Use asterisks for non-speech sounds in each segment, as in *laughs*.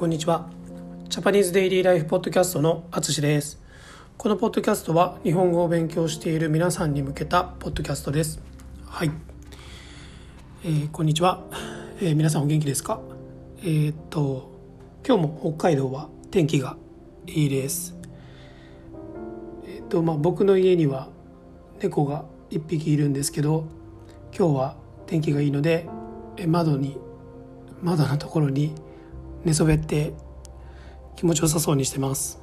こんにちは。ジャパニーズデイリーライフポッドキャストのあつしです。このポッドキャストは日本語を勉強している皆さんに向けたポッドキャストです。はい、えー、こんにちは、えー、皆さんお元気ですか？えー、っと今日も北海道は天気がいいです。えっとまあ僕の家には猫が1匹いるんですけど今日は天気がいいので窓に窓のところに寝そべって気持ちよさそうにしてます。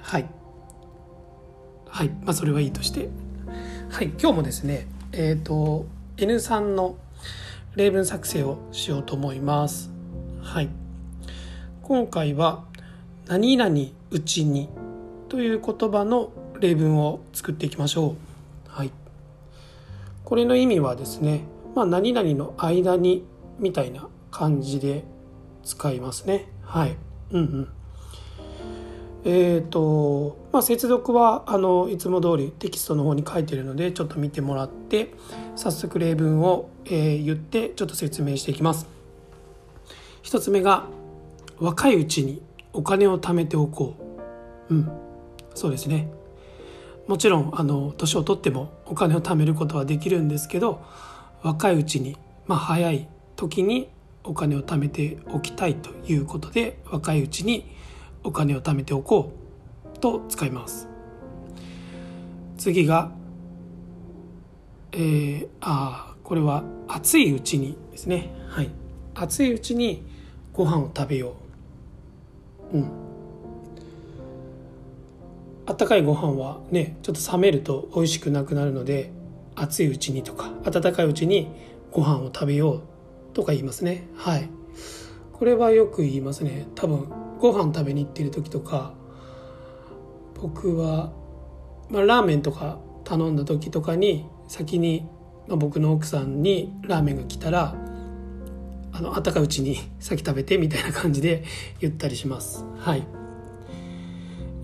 はい。はい。まあそれはいいとして。はい。今日もですねえっ、ー、と N3 の例文作成をしようと思います。はい。今回は「何々うちに」という言葉の例文を作っていきましょう。はい。これの意味はですね、まあ、何々の間にみたいな感じで使いますね。はい。うんうん。えっ、ー、とまあ接続はあのいつも通りテキストの方に書いてるのでちょっと見てもらって早速例文を、えー、言ってちょっと説明していきます。一つ目が若いうちにお金を貯めておこう。うん。そうですね。もちろんあの年を取ってもお金を貯めることはできるんですけど若いうちにまあ早い時にお金を貯めておきたいということで若いうちにお金を貯めておこうと使います。次がえー、あこれは暑いうちにですね。はい。暑いうちにご飯を食べよう。うん。あったかいご飯はねちょっと冷めると美味しくなくなるので暑いうちにとか温かいうちにご飯を食べようとか言いますね。はい。これはよく言いますね。多分ご飯食べに行ってる時とか僕は、まあ、ラーメンとか頼んだ時とかに先に、まあ、僕の奥さんにラーメンが来たらあの温かいうちに *laughs* 先食べてみたいな感じで言ったりします。はい。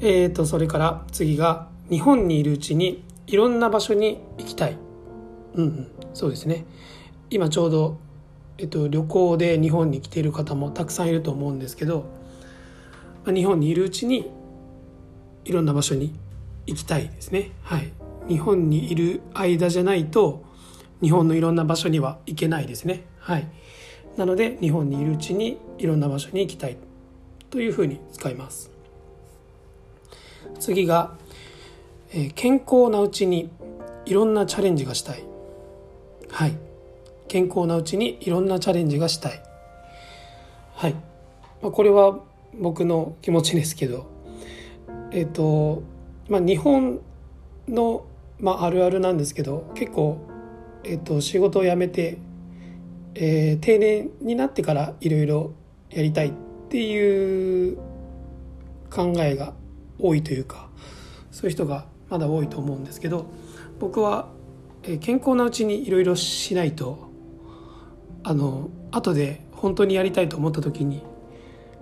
えーとそれから次が日本にいるうちにいろんな場所に行きたい。うん、うん、そうですね。今ちょうどえっと、旅行で日本に来ている方もたくさんいると思うんですけど、まあ、日本にいるうちにいろんな場所に行きたいですね。はい、日本にいる間じゃないと日本のいろんな場所には行けないですね。はい、なので日本にいるうちにいろんな場所に行きたいというふうに使います。次が、えー、健康なうちにいろんなチャレンジがしたい。はい健康なうちにいろんなチャレンジがしたい。はい、まあ、これは僕の気持ちですけど。えっ、ー、とまあ日本の、まあ、あるあるなんですけど結構、えーと、仕事を辞めて、えー、定年になってからいろいろやりたいっていう考えが多いというかそういう人がまだ多いと思うんですけど僕は健康なうちにいろいろしないとあの後で本当にやりたいと思った時に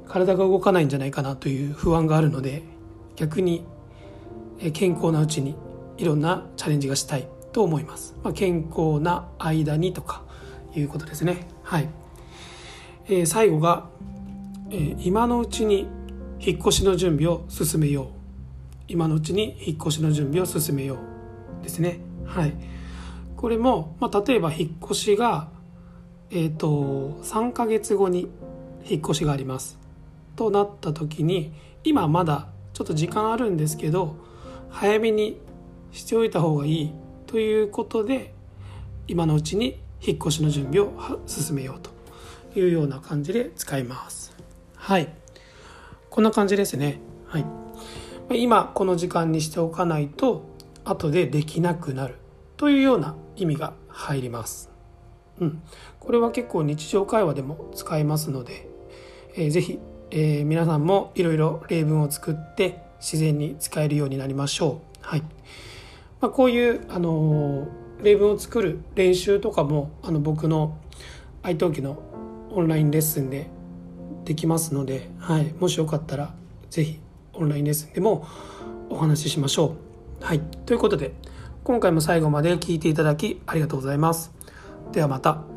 体が動かないんじゃないかなという不安があるので逆に健康なうちにいろんなチャレンジがしたいと思います、まあ、健康な間にとかいうことですね。はい、えー、最後が、えー、今のうちに引っ越しの準備を進めよう。今のうちに引っ越しの準備を進めようですね。はい。これも、まあ、例えば引っ越しがえっ、ー、と3ヶ月後に引っ越しがあります。となった時に今まだちょっと時間あるんですけど早めにしておいた方がいいということで今のうちに引っ越しの準備を進めようというような感じで使います。はい。こんな感じですね。はい。今この時間にしておかないと後でできなくなるというような意味が入ります。うん、これは結構日常会話でも使えますので、えー、ぜひ、えー、皆さんもいろいろ例文を作って自然に使えるようになりましょう。はいまあ、こういう、あのー、例文を作る練習とかもあの僕の iTalki のオンラインレッスンでできますので、はい、もしよかったらぜひオンラインレッスンでもお話ししましょう。はい、ということで今回も最後まで聞いていただきありがとうございます。ではまた。